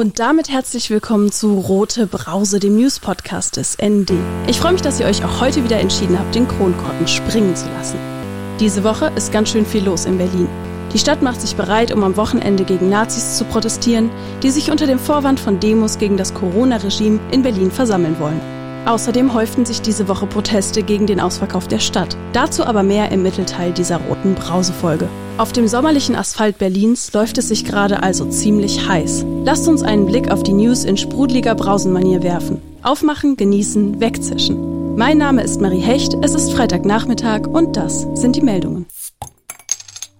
Und damit herzlich willkommen zu Rote Brause, dem News-Podcast des ND. Ich freue mich, dass ihr euch auch heute wieder entschieden habt, den Kronkorken springen zu lassen. Diese Woche ist ganz schön viel los in Berlin. Die Stadt macht sich bereit, um am Wochenende gegen Nazis zu protestieren, die sich unter dem Vorwand von Demos gegen das Corona-Regime in Berlin versammeln wollen. Außerdem häuften sich diese Woche Proteste gegen den Ausverkauf der Stadt. Dazu aber mehr im Mittelteil dieser roten Brausefolge. Auf dem sommerlichen Asphalt Berlins läuft es sich gerade also ziemlich heiß. Lasst uns einen Blick auf die News in sprudeliger Brausenmanier werfen. Aufmachen, genießen, wegzischen. Mein Name ist Marie Hecht, es ist Freitagnachmittag und das sind die Meldungen.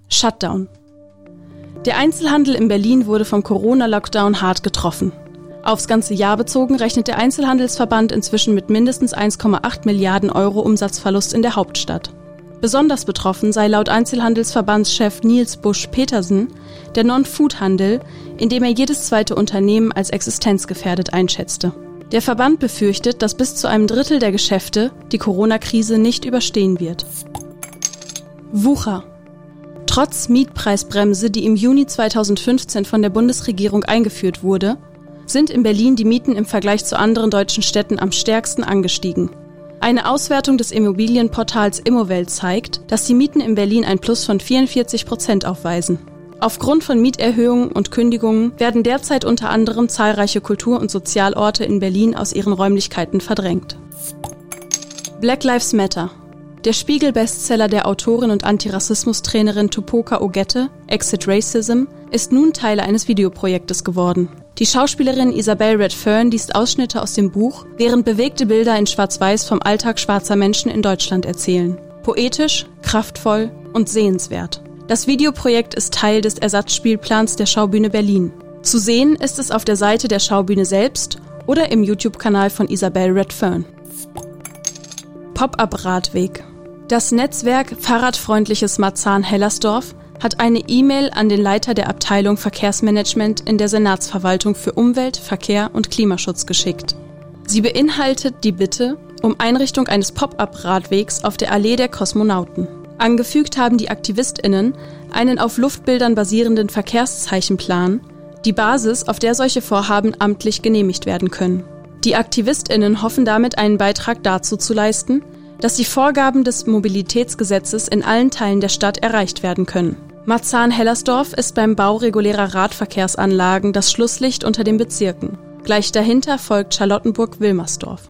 Shutdown. Der Einzelhandel in Berlin wurde vom Corona-Lockdown hart getroffen. Aufs ganze Jahr bezogen rechnet der Einzelhandelsverband inzwischen mit mindestens 1,8 Milliarden Euro Umsatzverlust in der Hauptstadt. Besonders betroffen sei laut Einzelhandelsverbandschef Nils Busch-Petersen der Non-Food-Handel, in dem er jedes zweite Unternehmen als existenzgefährdet einschätzte. Der Verband befürchtet, dass bis zu einem Drittel der Geschäfte die Corona-Krise nicht überstehen wird. Wucher. Trotz Mietpreisbremse, die im Juni 2015 von der Bundesregierung eingeführt wurde, sind in Berlin die Mieten im Vergleich zu anderen deutschen Städten am stärksten angestiegen. Eine Auswertung des Immobilienportals Immowelt zeigt, dass die Mieten in Berlin ein Plus von 44 Prozent aufweisen. Aufgrund von Mieterhöhungen und Kündigungen werden derzeit unter anderem zahlreiche Kultur- und Sozialorte in Berlin aus ihren Räumlichkeiten verdrängt. Black Lives Matter. Der Spiegel-Bestseller der Autorin und Antirassismus-Trainerin Tupoka Ogette, Exit Racism, ist nun Teil eines Videoprojektes geworden. Die Schauspielerin Isabel Redfern liest Ausschnitte aus dem Buch, während bewegte Bilder in Schwarz-Weiß vom Alltag schwarzer Menschen in Deutschland erzählen. Poetisch, kraftvoll und sehenswert. Das Videoprojekt ist Teil des Ersatzspielplans der Schaubühne Berlin. Zu sehen ist es auf der Seite der Schaubühne selbst oder im YouTube-Kanal von Isabel Redfern. Pop-up-Radweg. Das Netzwerk Fahrradfreundliches Marzahn-Hellersdorf hat eine E-Mail an den Leiter der Abteilung Verkehrsmanagement in der Senatsverwaltung für Umwelt, Verkehr und Klimaschutz geschickt. Sie beinhaltet die Bitte um Einrichtung eines Pop-up-Radwegs auf der Allee der Kosmonauten. Angefügt haben die AktivistInnen einen auf Luftbildern basierenden Verkehrszeichenplan, die Basis, auf der solche Vorhaben amtlich genehmigt werden können. Die AktivistInnen hoffen damit einen Beitrag dazu zu leisten, dass die Vorgaben des Mobilitätsgesetzes in allen Teilen der Stadt erreicht werden können. Marzahn-Hellersdorf ist beim Bau regulärer Radverkehrsanlagen das Schlusslicht unter den Bezirken. Gleich dahinter folgt Charlottenburg-Wilmersdorf.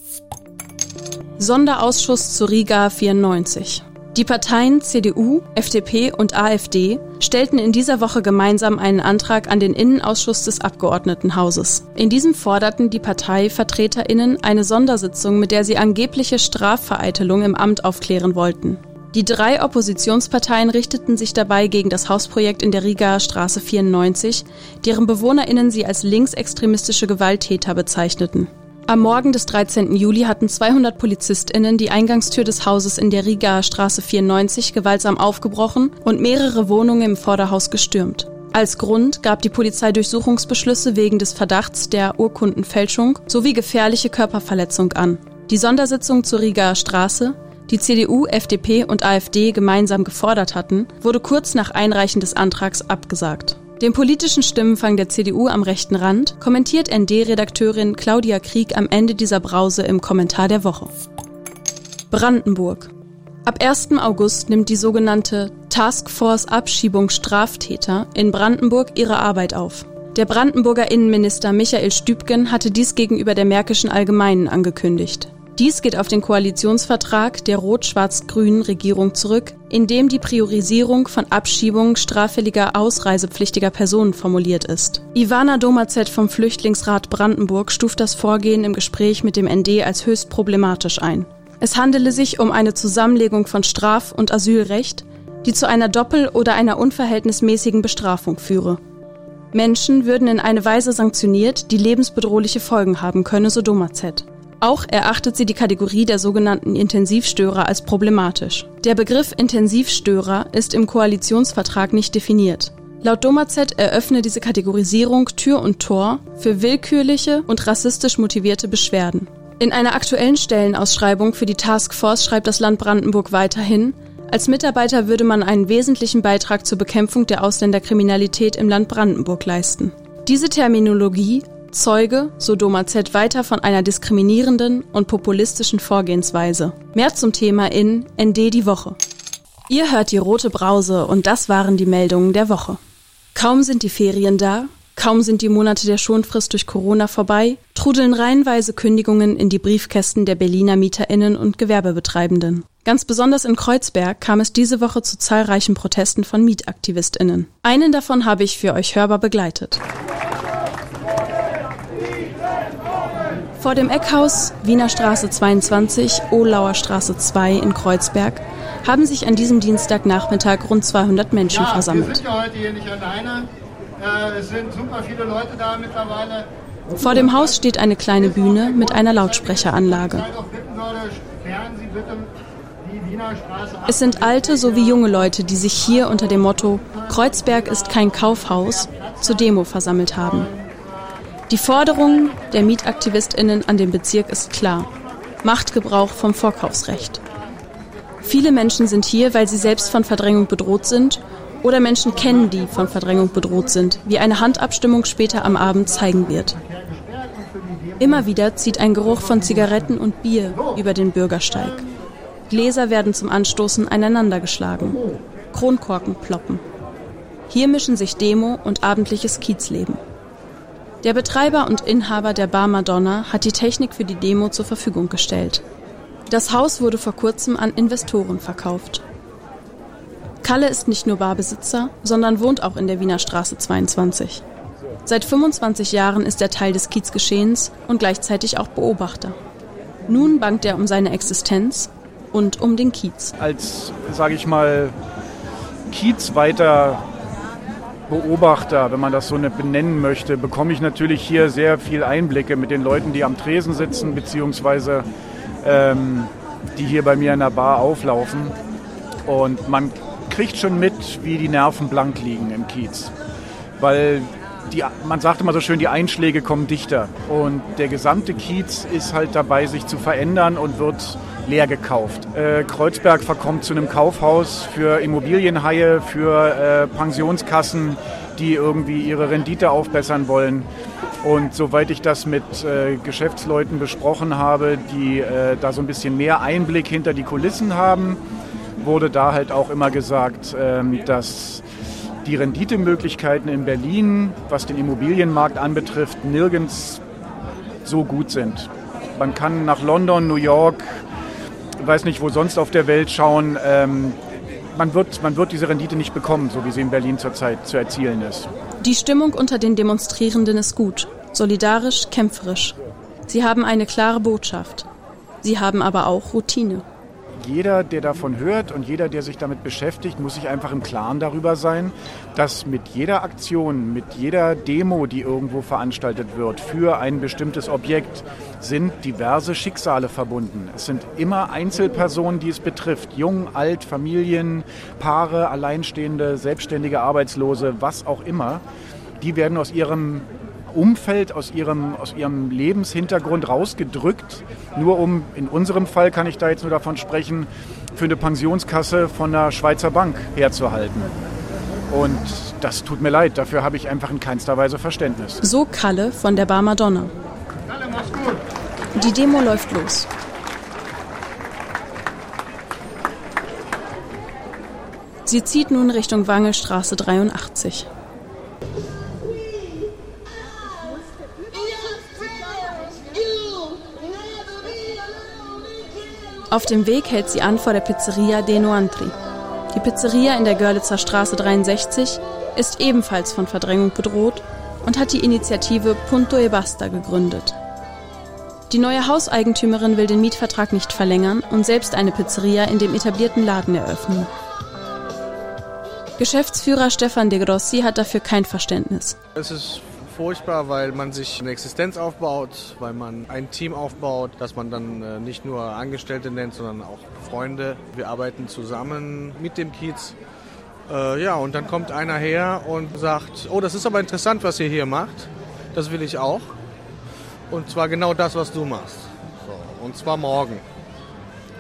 Sonderausschuss zu Riga 94. Die Parteien CDU, FDP und AfD stellten in dieser Woche gemeinsam einen Antrag an den Innenausschuss des Abgeordnetenhauses. In diesem forderten die Parteivertreterinnen eine Sondersitzung, mit der sie angebliche Strafvereitelung im Amt aufklären wollten. Die drei Oppositionsparteien richteten sich dabei gegen das Hausprojekt in der Rigaer Straße 94, deren BewohnerInnen sie als linksextremistische Gewalttäter bezeichneten. Am Morgen des 13. Juli hatten 200 PolizistInnen die Eingangstür des Hauses in der Rigaer Straße 94 gewaltsam aufgebrochen und mehrere Wohnungen im Vorderhaus gestürmt. Als Grund gab die Polizei Durchsuchungsbeschlüsse wegen des Verdachts der Urkundenfälschung sowie gefährliche Körperverletzung an. Die Sondersitzung zur Rigaer Straße, die CDU, FDP und AfD gemeinsam gefordert hatten, wurde kurz nach Einreichen des Antrags abgesagt. Den politischen Stimmenfang der CDU am rechten Rand kommentiert ND-Redakteurin Claudia Krieg am Ende dieser Brause im Kommentar der Woche. Brandenburg. Ab 1. August nimmt die sogenannte Taskforce Abschiebung Straftäter in Brandenburg ihre Arbeit auf. Der Brandenburger Innenminister Michael Stübgen hatte dies gegenüber der Märkischen Allgemeinen angekündigt. Dies geht auf den Koalitionsvertrag der rot-schwarz-grünen Regierung zurück, in dem die Priorisierung von Abschiebungen straffälliger ausreisepflichtiger Personen formuliert ist. Ivana Domazet vom Flüchtlingsrat Brandenburg stuft das Vorgehen im Gespräch mit dem ND als höchst problematisch ein. Es handele sich um eine Zusammenlegung von Straf- und Asylrecht, die zu einer Doppel- oder einer unverhältnismäßigen Bestrafung führe. Menschen würden in eine Weise sanktioniert, die lebensbedrohliche Folgen haben könne, so Domazet. Auch erachtet sie die Kategorie der sogenannten Intensivstörer als problematisch. Der Begriff Intensivstörer ist im Koalitionsvertrag nicht definiert. Laut Domazet eröffne diese Kategorisierung Tür und Tor für willkürliche und rassistisch motivierte Beschwerden. In einer aktuellen Stellenausschreibung für die Taskforce schreibt das Land Brandenburg weiterhin, als Mitarbeiter würde man einen wesentlichen Beitrag zur Bekämpfung der Ausländerkriminalität im Land Brandenburg leisten. Diese Terminologie Zeuge, so Doma Z weiter von einer diskriminierenden und populistischen Vorgehensweise. Mehr zum Thema in ND die Woche. Ihr hört die rote Brause und das waren die Meldungen der Woche. Kaum sind die Ferien da, kaum sind die Monate der Schonfrist durch Corona vorbei, trudeln reihenweise Kündigungen in die Briefkästen der Berliner Mieterinnen und Gewerbebetreibenden. Ganz besonders in Kreuzberg kam es diese Woche zu zahlreichen Protesten von Mietaktivistinnen. Einen davon habe ich für euch hörbar begleitet. Vor dem Eckhaus Wiener Straße 22, Ohlauer Straße 2 in Kreuzberg haben sich an diesem Dienstagnachmittag rund 200 Menschen ja, versammelt. Wir sind ja heute hier nicht alleine. Äh, es sind super viele Leute da mittlerweile. Vor dem Haus steht eine kleine Bühne mit einer Lautsprecheranlage. Es sind alte sowie junge Leute, die sich hier unter dem Motto Kreuzberg ist kein Kaufhaus zur Demo versammelt haben. Die Forderung der Mietaktivistinnen an den Bezirk ist klar. Machtgebrauch vom Vorkaufsrecht. Viele Menschen sind hier, weil sie selbst von Verdrängung bedroht sind oder Menschen kennen, die von Verdrängung bedroht sind, wie eine Handabstimmung später am Abend zeigen wird. Immer wieder zieht ein Geruch von Zigaretten und Bier über den Bürgersteig. Gläser werden zum Anstoßen aneinandergeschlagen. Kronkorken ploppen. Hier mischen sich Demo und abendliches Kiezleben. Der Betreiber und Inhaber der Bar Madonna hat die Technik für die Demo zur Verfügung gestellt. Das Haus wurde vor kurzem an Investoren verkauft. Kalle ist nicht nur Barbesitzer, sondern wohnt auch in der Wiener Straße 22. Seit 25 Jahren ist er Teil des Kiezgeschehens und gleichzeitig auch Beobachter. Nun bangt er um seine Existenz und um den Kiez. Als, sage ich mal, Kiezweiter Beobachter, wenn man das so benennen möchte, bekomme ich natürlich hier sehr viel Einblicke mit den Leuten, die am Tresen sitzen, beziehungsweise ähm, die hier bei mir in der Bar auflaufen. Und man kriegt schon mit, wie die Nerven blank liegen im Kiez. Weil die, man sagt immer so schön, die Einschläge kommen dichter. Und der gesamte Kiez ist halt dabei, sich zu verändern und wird leer gekauft. Äh, Kreuzberg verkommt zu einem Kaufhaus für Immobilienhaie, für äh, Pensionskassen, die irgendwie ihre Rendite aufbessern wollen. Und soweit ich das mit äh, Geschäftsleuten besprochen habe, die äh, da so ein bisschen mehr Einblick hinter die Kulissen haben, wurde da halt auch immer gesagt, ähm, dass die Renditemöglichkeiten in Berlin, was den Immobilienmarkt anbetrifft, nirgends so gut sind. Man kann nach London, New York, weiß nicht, wo sonst auf der Welt schauen. Ähm, man, wird, man wird diese Rendite nicht bekommen, so wie sie in Berlin zurzeit zu erzielen ist. Die Stimmung unter den Demonstrierenden ist gut, solidarisch, kämpferisch. Sie haben eine klare Botschaft. Sie haben aber auch Routine jeder, der davon hört und jeder, der sich damit beschäftigt, muss sich einfach im Klaren darüber sein, dass mit jeder Aktion, mit jeder Demo, die irgendwo veranstaltet wird, für ein bestimmtes Objekt, sind diverse Schicksale verbunden. Es sind immer Einzelpersonen, die es betrifft. Jung, alt, Familien, Paare, Alleinstehende, Selbstständige, Arbeitslose, was auch immer. Die werden aus ihrem Umfeld, aus ihrem, aus ihrem Lebenshintergrund rausgedrückt, nur um, in unserem Fall kann ich da jetzt nur davon sprechen, für eine Pensionskasse von einer Schweizer Bank herzuhalten. Und das tut mir leid, dafür habe ich einfach in keinster Weise Verständnis. So Kalle von der Bar Madonna. Die Demo läuft los. Sie zieht nun Richtung Wangelstraße 83. Auf dem Weg hält sie an vor der Pizzeria De Noantri. Die Pizzeria in der Görlitzer Straße 63 ist ebenfalls von Verdrängung bedroht und hat die Initiative Punto e Basta gegründet. Die neue Hauseigentümerin will den Mietvertrag nicht verlängern und selbst eine Pizzeria in dem etablierten Laden eröffnen. Geschäftsführer Stefan de Grossi hat dafür kein Verständnis. Es ist furchtbar, weil man sich eine Existenz aufbaut, weil man ein Team aufbaut, dass man dann äh, nicht nur Angestellte nennt, sondern auch Freunde. Wir arbeiten zusammen mit dem Kiez. Äh, ja, und dann kommt einer her und sagt, oh, das ist aber interessant, was ihr hier macht. Das will ich auch. Und zwar genau das, was du machst. Und zwar morgen.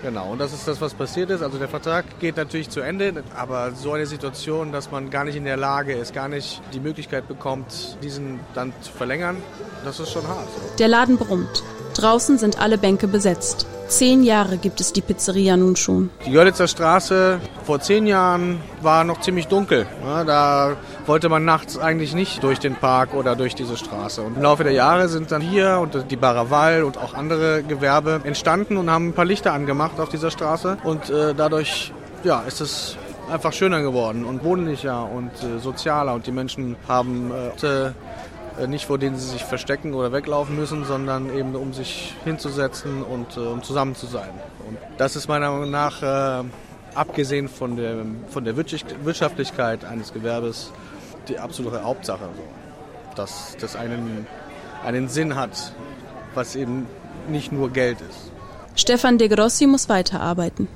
Genau, und das ist das, was passiert ist. Also der Vertrag geht natürlich zu Ende, aber so eine Situation, dass man gar nicht in der Lage ist, gar nicht die Möglichkeit bekommt, diesen dann zu verlängern, das ist schon hart. Der Laden brummt. Draußen sind alle Bänke besetzt. Zehn Jahre gibt es die Pizzeria nun schon. Die Görlitzer Straße vor zehn Jahren war noch ziemlich dunkel. Da wollte man nachts eigentlich nicht durch den Park oder durch diese Straße. Und im Laufe der Jahre sind dann hier und die Baraval und auch andere Gewerbe entstanden und haben ein paar Lichter angemacht auf dieser Straße. Und äh, dadurch ja, ist es einfach schöner geworden und wohnlicher und äh, sozialer. Und die Menschen haben äh, nicht vor denen sie sich verstecken oder weglaufen müssen, sondern eben um sich hinzusetzen und äh, um zusammen zu sein. Und das ist meiner Meinung nach, äh, abgesehen von der, von der Wirtschaftlichkeit eines Gewerbes, die absolute Hauptsache. So. Dass das einen, einen Sinn hat, was eben nicht nur Geld ist. Stefan de Grossi muss weiterarbeiten.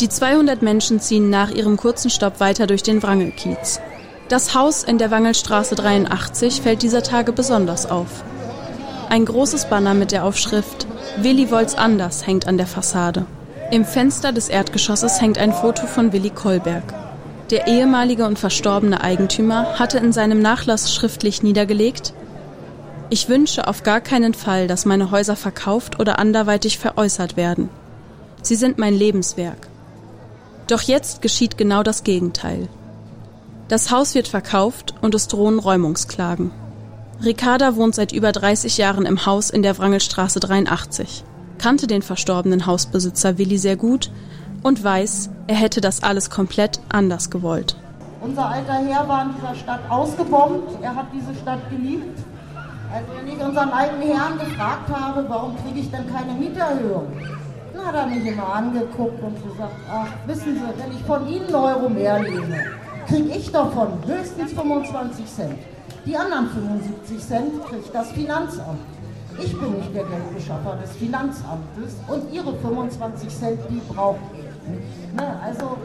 Die 200 Menschen ziehen nach ihrem kurzen Stopp weiter durch den Wrangelkiez. Das Haus in der Wangelstraße 83 fällt dieser Tage besonders auf. Ein großes Banner mit der Aufschrift Willi wollt's anders hängt an der Fassade. Im Fenster des Erdgeschosses hängt ein Foto von Willi Kolberg. Der ehemalige und verstorbene Eigentümer hatte in seinem Nachlass schriftlich niedergelegt, ich wünsche auf gar keinen Fall, dass meine Häuser verkauft oder anderweitig veräußert werden. Sie sind mein Lebenswerk. Doch jetzt geschieht genau das Gegenteil. Das Haus wird verkauft und es drohen Räumungsklagen. Ricarda wohnt seit über 30 Jahren im Haus in der Wrangelstraße 83, kannte den verstorbenen Hausbesitzer Willi sehr gut und weiß, er hätte das alles komplett anders gewollt. Unser alter Herr war in dieser Stadt ausgebombt, er hat diese Stadt geliebt. Also wenn ich unseren alten Herrn gefragt habe, warum kriege ich denn keine Mieterhöhung, dann hat er mich immer angeguckt und gesagt, ach, wissen Sie, wenn ich von Ihnen Euro mehr lehne, kriege ich davon höchstens 25 Cent. Die anderen 75 Cent kriegt das Finanzamt. Ich bin nicht der Geldbeschaffer des Finanzamtes und Ihre 25 Cent, die brauche ich. Ne, also,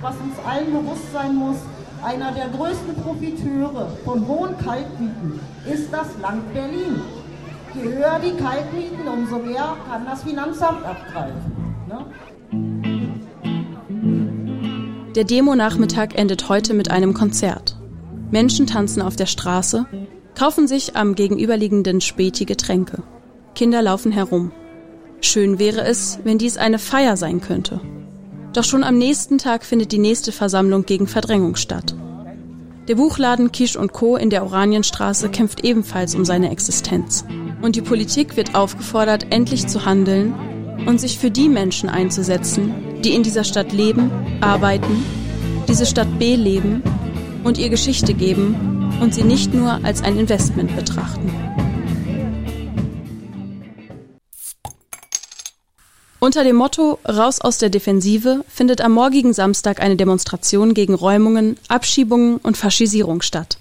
was uns allen bewusst sein muss, einer der größten Profiteure von hohen Kaltmieten ist das Land Berlin. Je höher die Kaltmieten, umso mehr kann das Finanzamt abgreifen. Ne? Der Demo-Nachmittag endet heute mit einem Konzert. Menschen tanzen auf der Straße, kaufen sich am gegenüberliegenden Späti Getränke. Kinder laufen herum. Schön wäre es, wenn dies eine Feier sein könnte. Doch schon am nächsten Tag findet die nächste Versammlung gegen Verdrängung statt. Der Buchladen Kisch und Co. in der Oranienstraße kämpft ebenfalls um seine Existenz. Und die Politik wird aufgefordert, endlich zu handeln und sich für die Menschen einzusetzen, die in dieser Stadt leben, arbeiten, diese Stadt beleben und ihr Geschichte geben und sie nicht nur als ein Investment betrachten. Unter dem Motto Raus aus der Defensive findet am morgigen Samstag eine Demonstration gegen Räumungen, Abschiebungen und Faschisierung statt.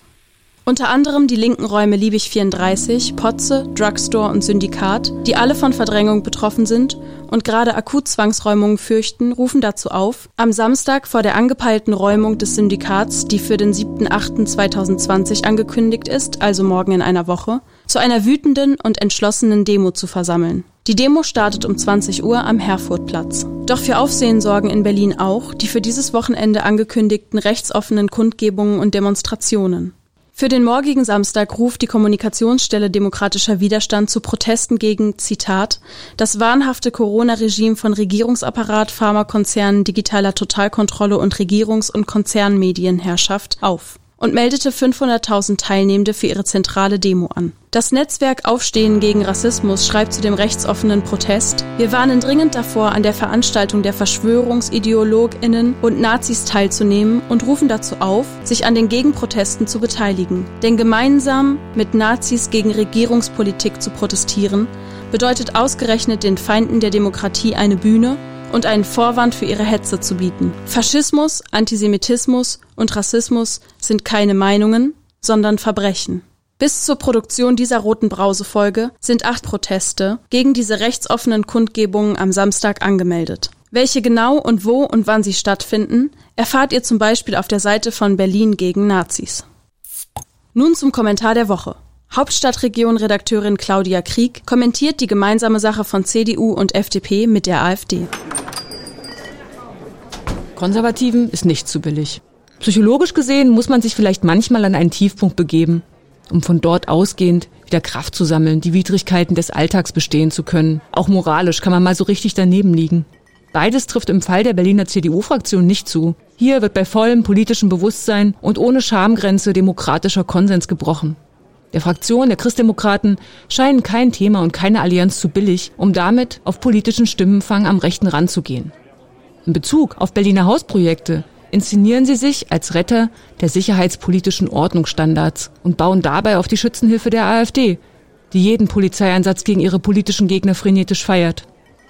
Unter anderem die linken Räume Liebig 34, Potze, Drugstore und Syndikat, die alle von Verdrängung betroffen sind und gerade akut Zwangsräumungen fürchten, rufen dazu auf, am Samstag vor der angepeilten Räumung des Syndikats, die für den 7.8.2020 angekündigt ist, also morgen in einer Woche, zu einer wütenden und entschlossenen Demo zu versammeln. Die Demo startet um 20 Uhr am Herfurtplatz. Doch für Aufsehen sorgen in Berlin auch die für dieses Wochenende angekündigten rechtsoffenen Kundgebungen und Demonstrationen. Für den morgigen Samstag ruft die Kommunikationsstelle Demokratischer Widerstand zu Protesten gegen, Zitat, das wahnhafte Corona-Regime von Regierungsapparat, Pharmakonzernen, digitaler Totalkontrolle und Regierungs- und Konzernmedienherrschaft auf und meldete 500.000 Teilnehmende für ihre zentrale Demo an. Das Netzwerk Aufstehen gegen Rassismus schreibt zu dem rechtsoffenen Protest, wir warnen dringend davor, an der Veranstaltung der Verschwörungsideologinnen und Nazis teilzunehmen und rufen dazu auf, sich an den Gegenprotesten zu beteiligen. Denn gemeinsam mit Nazis gegen Regierungspolitik zu protestieren, bedeutet ausgerechnet den Feinden der Demokratie eine Bühne und einen Vorwand für ihre Hetze zu bieten. Faschismus, Antisemitismus und Rassismus sind keine Meinungen, sondern Verbrechen. Bis zur Produktion dieser roten Brausefolge sind acht Proteste gegen diese rechtsoffenen Kundgebungen am Samstag angemeldet. Welche genau und wo und wann sie stattfinden, erfahrt ihr zum Beispiel auf der Seite von Berlin gegen Nazis. Nun zum Kommentar der Woche. Hauptstadtregion-Redakteurin Claudia Krieg kommentiert die gemeinsame Sache von CDU und FDP mit der AfD. Konservativen ist nicht zu billig. Psychologisch gesehen muss man sich vielleicht manchmal an einen Tiefpunkt begeben, um von dort ausgehend wieder Kraft zu sammeln, die Widrigkeiten des Alltags bestehen zu können. Auch moralisch kann man mal so richtig daneben liegen. Beides trifft im Fall der Berliner CDU-Fraktion nicht zu. Hier wird bei vollem politischem Bewusstsein und ohne Schamgrenze demokratischer Konsens gebrochen. Der Fraktion der Christdemokraten scheinen kein Thema und keine Allianz zu billig, um damit auf politischen Stimmenfang am rechten Rand zu gehen. In Bezug auf Berliner Hausprojekte inszenieren sie sich als Retter der sicherheitspolitischen Ordnungsstandards und bauen dabei auf die Schützenhilfe der AfD, die jeden Polizeieinsatz gegen ihre politischen Gegner frenetisch feiert.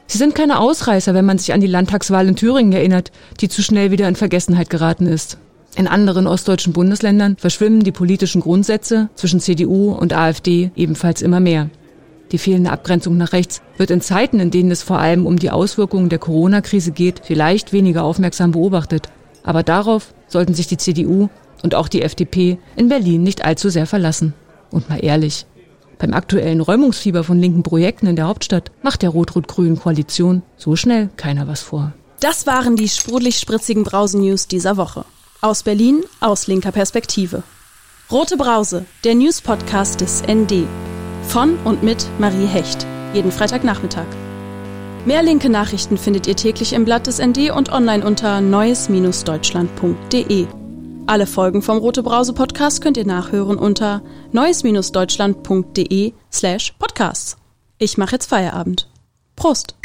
Sie sind keine Ausreißer, wenn man sich an die Landtagswahl in Thüringen erinnert, die zu schnell wieder in Vergessenheit geraten ist. In anderen ostdeutschen Bundesländern verschwimmen die politischen Grundsätze zwischen CDU und AfD ebenfalls immer mehr. Die fehlende Abgrenzung nach rechts wird in Zeiten, in denen es vor allem um die Auswirkungen der Corona-Krise geht, vielleicht weniger aufmerksam beobachtet. Aber darauf sollten sich die CDU und auch die FDP in Berlin nicht allzu sehr verlassen. Und mal ehrlich, beim aktuellen Räumungsfieber von linken Projekten in der Hauptstadt macht der rot-rot-grünen Koalition so schnell keiner was vor. Das waren die sprudelig-spritzigen Brausen-News dieser Woche. Aus Berlin, aus linker Perspektive. Rote Brause, der News-Podcast des ND. Von und mit Marie Hecht. Jeden Freitagnachmittag. Mehr linke Nachrichten findet ihr täglich im Blatt des ND und online unter neues-deutschland.de. Alle Folgen vom Rote Brause Podcast könnt ihr nachhören unter neues-deutschland.de slash podcasts. Ich mache jetzt Feierabend. Prost!